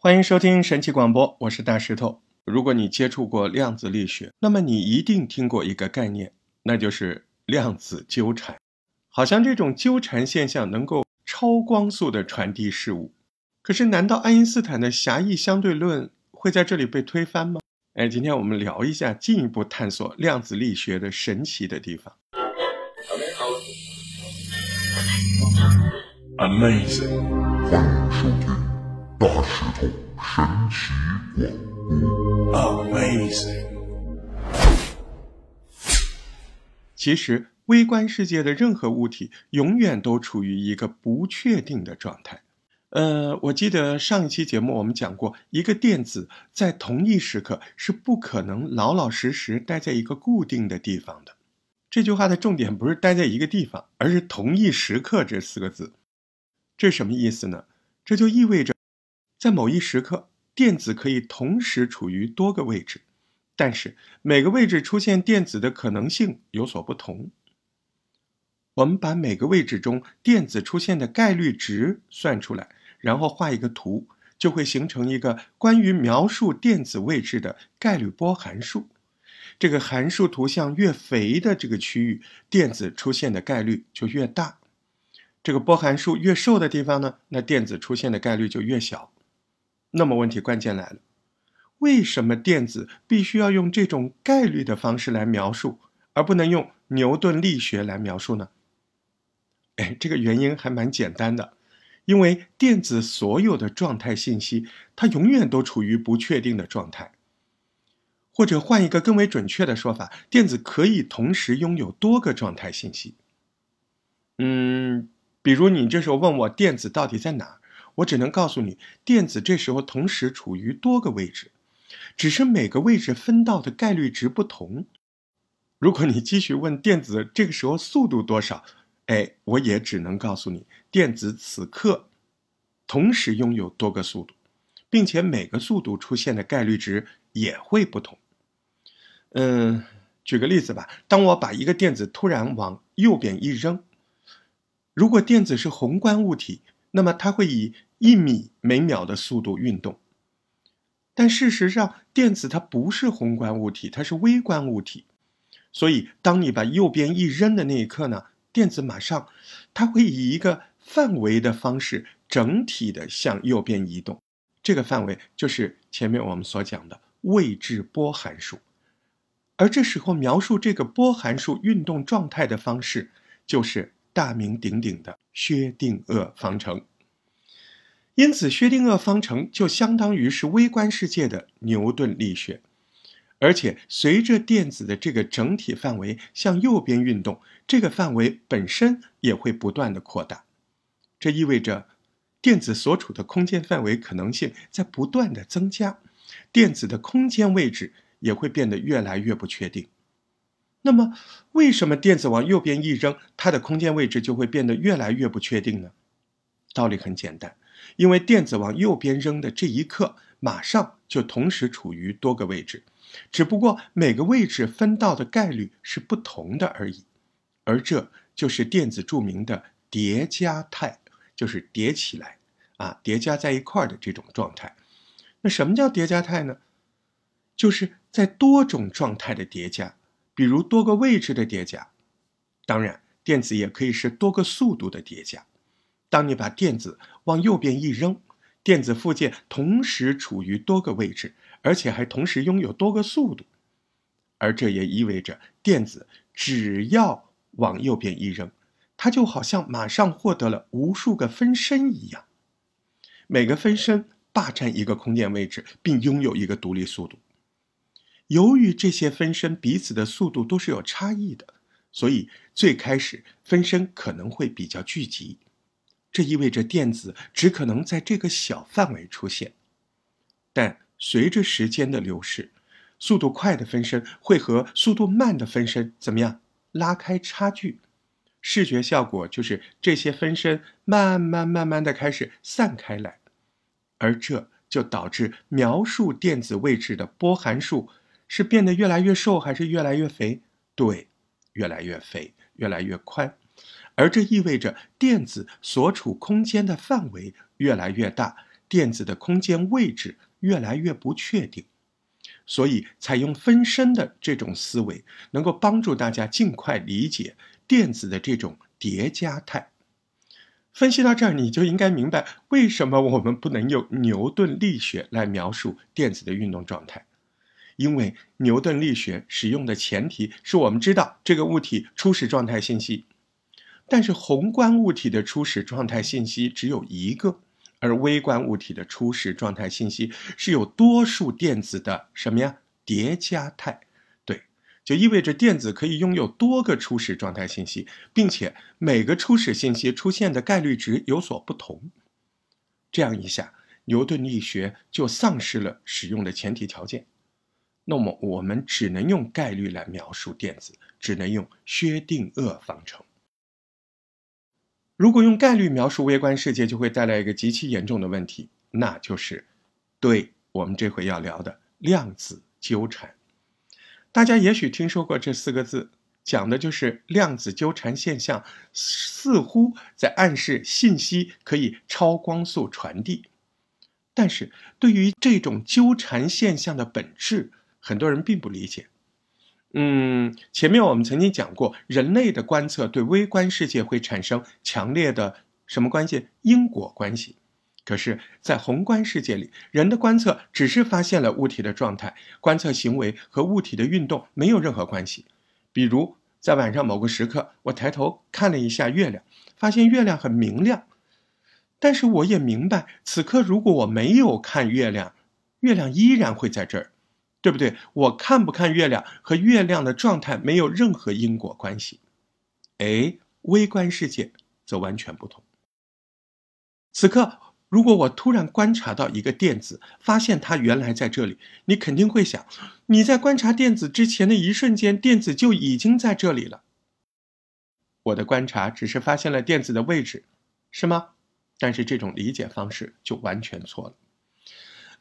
欢迎收听神奇广播，我是大石头。如果你接触过量子力学，那么你一定听过一个概念，那就是量子纠缠。好像这种纠缠现象能够超光速的传递事物。可是，难道爱因斯坦的狭义相对论会在这里被推翻吗？哎，今天我们聊一下，进一步探索量子力学的神奇的地方。Amazing，欢迎收听大石头神奇广播。Amazing，其实微观世界的任何物体永远都处于一个不确定的状态。呃，我记得上一期节目我们讲过，一个电子在同一时刻是不可能老老实实待在一个固定的地方的。这句话的重点不是待在一个地方，而是同一时刻这四个字。这什么意思呢？这就意味着，在某一时刻，电子可以同时处于多个位置，但是每个位置出现电子的可能性有所不同。我们把每个位置中电子出现的概率值算出来，然后画一个图，就会形成一个关于描述电子位置的概率波函数。这个函数图像越肥的这个区域，电子出现的概率就越大。这个波函数越瘦的地方呢，那电子出现的概率就越小。那么问题关键来了，为什么电子必须要用这种概率的方式来描述，而不能用牛顿力学来描述呢？哎，这个原因还蛮简单的，因为电子所有的状态信息，它永远都处于不确定的状态。或者换一个更为准确的说法，电子可以同时拥有多个状态信息。嗯。比如你这时候问我电子到底在哪儿，我只能告诉你，电子这时候同时处于多个位置，只是每个位置分到的概率值不同。如果你继续问电子这个时候速度多少，哎，我也只能告诉你，电子此刻同时拥有多个速度，并且每个速度出现的概率值也会不同。嗯，举个例子吧，当我把一个电子突然往右边一扔。如果电子是宏观物体，那么它会以一米每秒的速度运动。但事实上，电子它不是宏观物体，它是微观物体。所以，当你把右边一扔的那一刻呢，电子马上它会以一个范围的方式整体的向右边移动。这个范围就是前面我们所讲的位置波函数。而这时候描述这个波函数运动状态的方式就是。大名鼎鼎的薛定谔方程，因此薛定谔方程就相当于是微观世界的牛顿力学，而且随着电子的这个整体范围向右边运动，这个范围本身也会不断的扩大，这意味着电子所处的空间范围可能性在不断的增加，电子的空间位置也会变得越来越不确定。那么，为什么电子往右边一扔，它的空间位置就会变得越来越不确定呢？道理很简单，因为电子往右边扔的这一刻，马上就同时处于多个位置，只不过每个位置分到的概率是不同的而已。而这就是电子著名的叠加态，就是叠起来啊，叠加在一块儿的这种状态。那什么叫叠加态呢？就是在多种状态的叠加。比如多个位置的叠加，当然，电子也可以是多个速度的叠加。当你把电子往右边一扔，电子附件同时处于多个位置，而且还同时拥有多个速度。而这也意味着，电子只要往右边一扔，它就好像马上获得了无数个分身一样，每个分身霸占一个空间位置，并拥有一个独立速度。由于这些分身彼此的速度都是有差异的，所以最开始分身可能会比较聚集，这意味着电子只可能在这个小范围出现。但随着时间的流逝，速度快的分身会和速度慢的分身怎么样拉开差距？视觉效果就是这些分身慢慢慢慢的开始散开来，而这就导致描述电子位置的波函数。是变得越来越瘦，还是越来越肥？对，越来越肥，越来越宽，而这意味着电子所处空间的范围越来越大，电子的空间位置越来越不确定，所以采用分身的这种思维，能够帮助大家尽快理解电子的这种叠加态。分析到这儿，你就应该明白为什么我们不能用牛顿力学来描述电子的运动状态。因为牛顿力学使用的前提是我们知道这个物体初始状态信息，但是宏观物体的初始状态信息只有一个，而微观物体的初始状态信息是有多数电子的什么呀？叠加态，对，就意味着电子可以拥有多个初始状态信息，并且每个初始信息出现的概率值有所不同。这样一下，牛顿力学就丧失了使用的前提条件。那么我们只能用概率来描述电子，只能用薛定谔方程。如果用概率描述微观世界，就会带来一个极其严重的问题，那就是对我们这回要聊的量子纠缠。大家也许听说过这四个字，讲的就是量子纠缠现象，似乎在暗示信息可以超光速传递。但是对于这种纠缠现象的本质，很多人并不理解，嗯，前面我们曾经讲过，人类的观测对微观世界会产生强烈的什么关系？因果关系。可是，在宏观世界里，人的观测只是发现了物体的状态，观测行为和物体的运动没有任何关系。比如，在晚上某个时刻，我抬头看了一下月亮，发现月亮很明亮，但是我也明白，此刻如果我没有看月亮，月亮依然会在这儿。对不对？我看不看月亮和月亮的状态没有任何因果关系。哎，微观世界则完全不同。此刻，如果我突然观察到一个电子，发现它原来在这里，你肯定会想：你在观察电子之前的一瞬间，电子就已经在这里了。我的观察只是发现了电子的位置，是吗？但是这种理解方式就完全错了。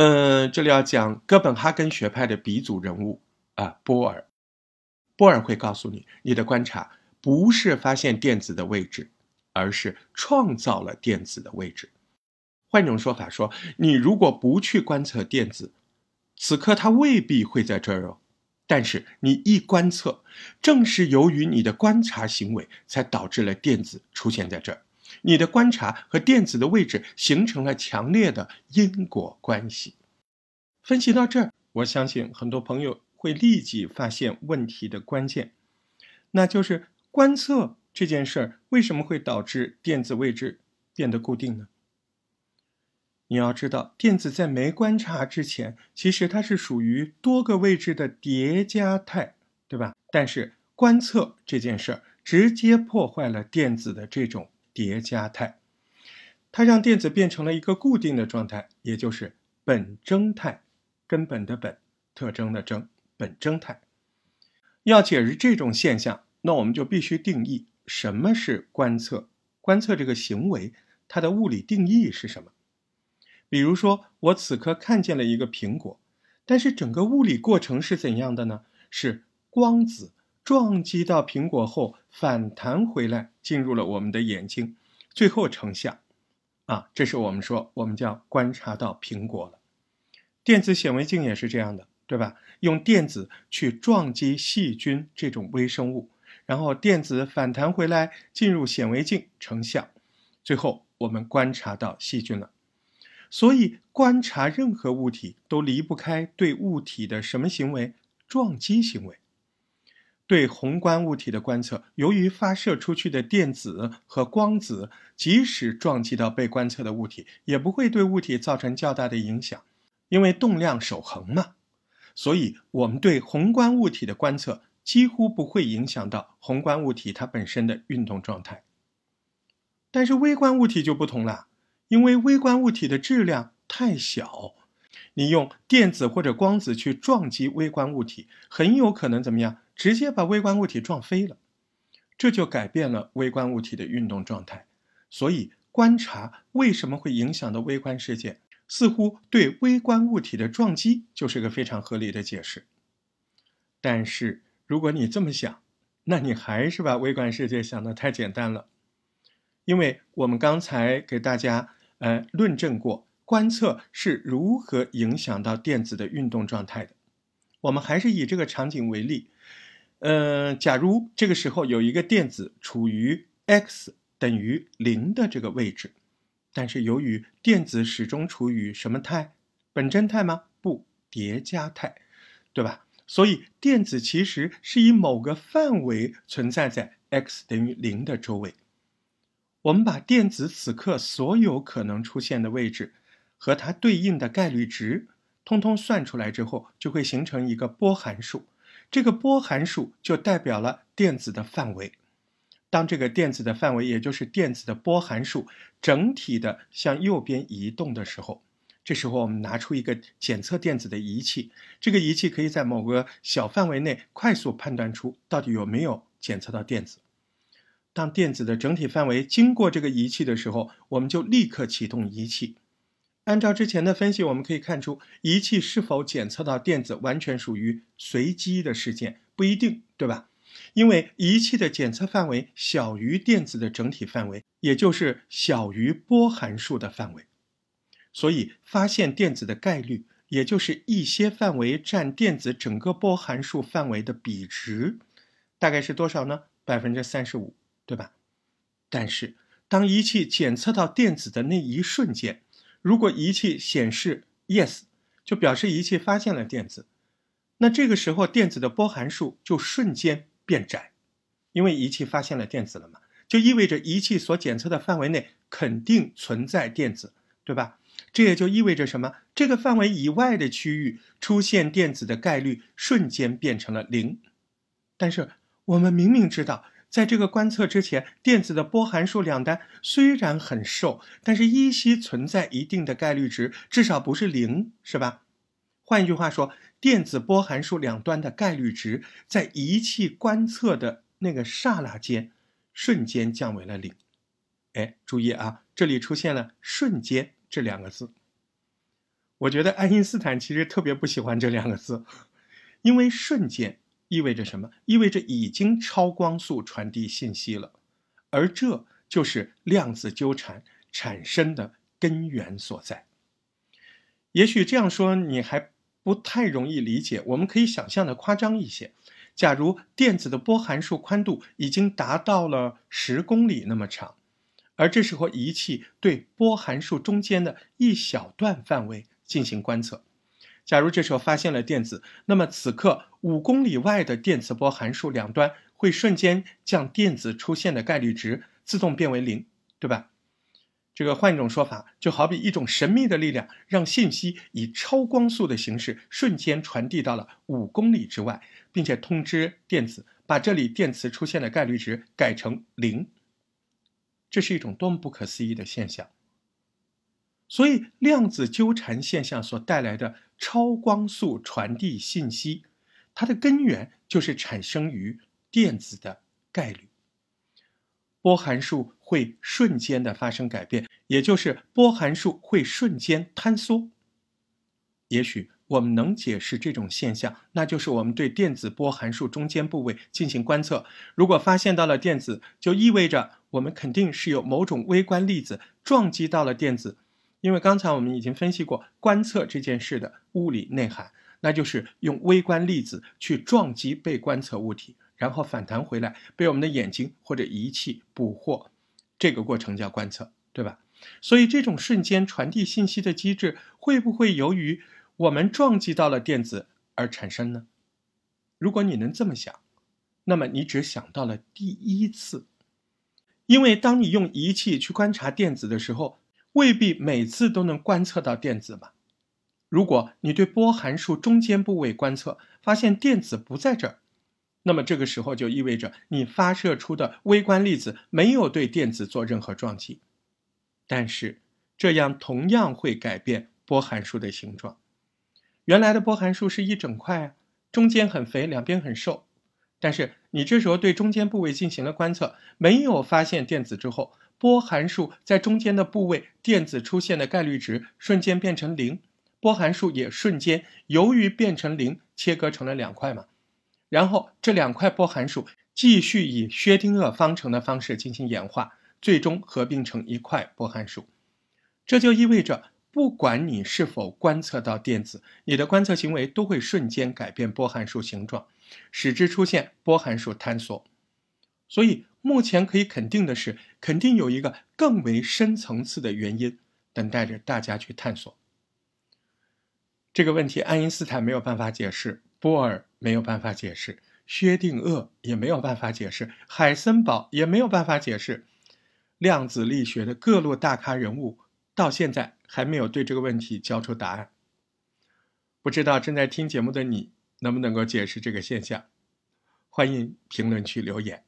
嗯，这里要讲哥本哈根学派的鼻祖人物啊，波尔。波尔会告诉你，你的观察不是发现电子的位置，而是创造了电子的位置。换种说法说，你如果不去观测电子，此刻它未必会在这儿哦。但是你一观测，正是由于你的观察行为，才导致了电子出现在这儿。你的观察和电子的位置形成了强烈的因果关系。分析到这儿，我相信很多朋友会立即发现问题的关键，那就是观测这件事儿为什么会导致电子位置变得固定呢？你要知道，电子在没观察之前，其实它是属于多个位置的叠加态，对吧？但是观测这件事儿直接破坏了电子的这种。叠加态，它让电子变成了一个固定的状态，也就是本征态，根本的本，特征的征，本征态。要解释这种现象，那我们就必须定义什么是观测。观测这个行为，它的物理定义是什么？比如说，我此刻看见了一个苹果，但是整个物理过程是怎样的呢？是光子。撞击到苹果后反弹回来，进入了我们的眼睛，最后成像。啊，这是我们说我们叫观察到苹果了。电子显微镜也是这样的，对吧？用电子去撞击细菌这种微生物，然后电子反弹回来进入显微镜成像，最后我们观察到细菌了。所以观察任何物体都离不开对物体的什么行为？撞击行为。对宏观物体的观测，由于发射出去的电子和光子，即使撞击到被观测的物体，也不会对物体造成较大的影响，因为动量守恒嘛。所以，我们对宏观物体的观测几乎不会影响到宏观物体它本身的运动状态。但是微观物体就不同了，因为微观物体的质量太小，你用电子或者光子去撞击微观物体，很有可能怎么样？直接把微观物体撞飞了，这就改变了微观物体的运动状态。所以，观察为什么会影响到微观世界，似乎对微观物体的撞击就是个非常合理的解释。但是，如果你这么想，那你还是把微观世界想得太简单了。因为我们刚才给大家呃论证过，观测是如何影响到电子的运动状态的。我们还是以这个场景为例，嗯，假如这个时候有一个电子处于 x 等于零的这个位置，但是由于电子始终处于什么态？本真态吗？不，叠加态，对吧？所以电子其实是以某个范围存在在 x 等于零的周围。我们把电子此刻所有可能出现的位置和它对应的概率值，通通算出来之后，就会形成一个波函数。这个波函数就代表了电子的范围。当这个电子的范围，也就是电子的波函数，整体的向右边移动的时候，这时候我们拿出一个检测电子的仪器，这个仪器可以在某个小范围内快速判断出到底有没有检测到电子。当电子的整体范围经过这个仪器的时候，我们就立刻启动仪器。按照之前的分析，我们可以看出，仪器是否检测到电子完全属于随机的事件，不一定，对吧？因为仪器的检测范围小于电子的整体范围，也就是小于波函数的范围，所以发现电子的概率，也就是一些范围占电子整个波函数范围的比值，大概是多少呢？百分之三十五。对吧？但是当仪器检测到电子的那一瞬间，如果仪器显示 yes，就表示仪器发现了电子。那这个时候电子的波函数就瞬间变窄，因为仪器发现了电子了嘛，就意味着仪器所检测的范围内肯定存在电子，对吧？这也就意味着什么？这个范围以外的区域出现电子的概率瞬间变成了零。但是我们明明知道。在这个观测之前，电子的波函数两端虽然很瘦，但是依稀存在一定的概率值，至少不是零，是吧？换一句话说，电子波函数两端的概率值在仪器观测的那个刹那间，瞬间降为了零。哎，注意啊，这里出现了“瞬间”这两个字。我觉得爱因斯坦其实特别不喜欢这两个字，因为瞬间。意味着什么？意味着已经超光速传递信息了，而这就是量子纠缠产生的根源所在。也许这样说你还不太容易理解，我们可以想象的夸张一些。假如电子的波函数宽度已经达到了十公里那么长，而这时候仪器对波函数中间的一小段范围进行观测。假如这时候发现了电子，那么此刻五公里外的电磁波函数两端会瞬间将电子出现的概率值自动变为零，对吧？这个换一种说法，就好比一种神秘的力量让信息以超光速的形式瞬间传递到了五公里之外，并且通知电子把这里电磁出现的概率值改成零。这是一种多么不可思议的现象！所以，量子纠缠现象所带来的超光速传递信息，它的根源就是产生于电子的概率。波函数会瞬间的发生改变，也就是波函数会瞬间坍缩。也许我们能解释这种现象，那就是我们对电子波函数中间部位进行观测，如果发现到了电子，就意味着我们肯定是有某种微观粒子撞击到了电子。因为刚才我们已经分析过观测这件事的物理内涵，那就是用微观粒子去撞击被观测物体，然后反弹回来被我们的眼睛或者仪器捕获，这个过程叫观测，对吧？所以这种瞬间传递信息的机制会不会由于我们撞击到了电子而产生呢？如果你能这么想，那么你只想到了第一次，因为当你用仪器去观察电子的时候。未必每次都能观测到电子吧？如果你对波函数中间部位观测，发现电子不在这儿，那么这个时候就意味着你发射出的微观粒子没有对电子做任何撞击。但是这样同样会改变波函数的形状。原来的波函数是一整块啊，中间很肥，两边很瘦。但是你这时候对中间部位进行了观测，没有发现电子之后。波函数在中间的部位，电子出现的概率值瞬间变成零，波函数也瞬间由于变成零，切割成了两块嘛。然后这两块波函数继续以薛定谔方程的方式进行演化，最终合并成一块波函数。这就意味着不管你是否观测到电子，你的观测行为都会瞬间改变波函数形状，使之出现波函数坍缩。所以目前可以肯定的是，肯定有一个更为深层次的原因等待着大家去探索。这个问题，爱因斯坦没有办法解释，波尔没有办法解释，薛定谔也没有办法解释，海森堡也没有办法解释。量子力学的各路大咖人物到现在还没有对这个问题交出答案。不知道正在听节目的你能不能够解释这个现象？欢迎评论区留言。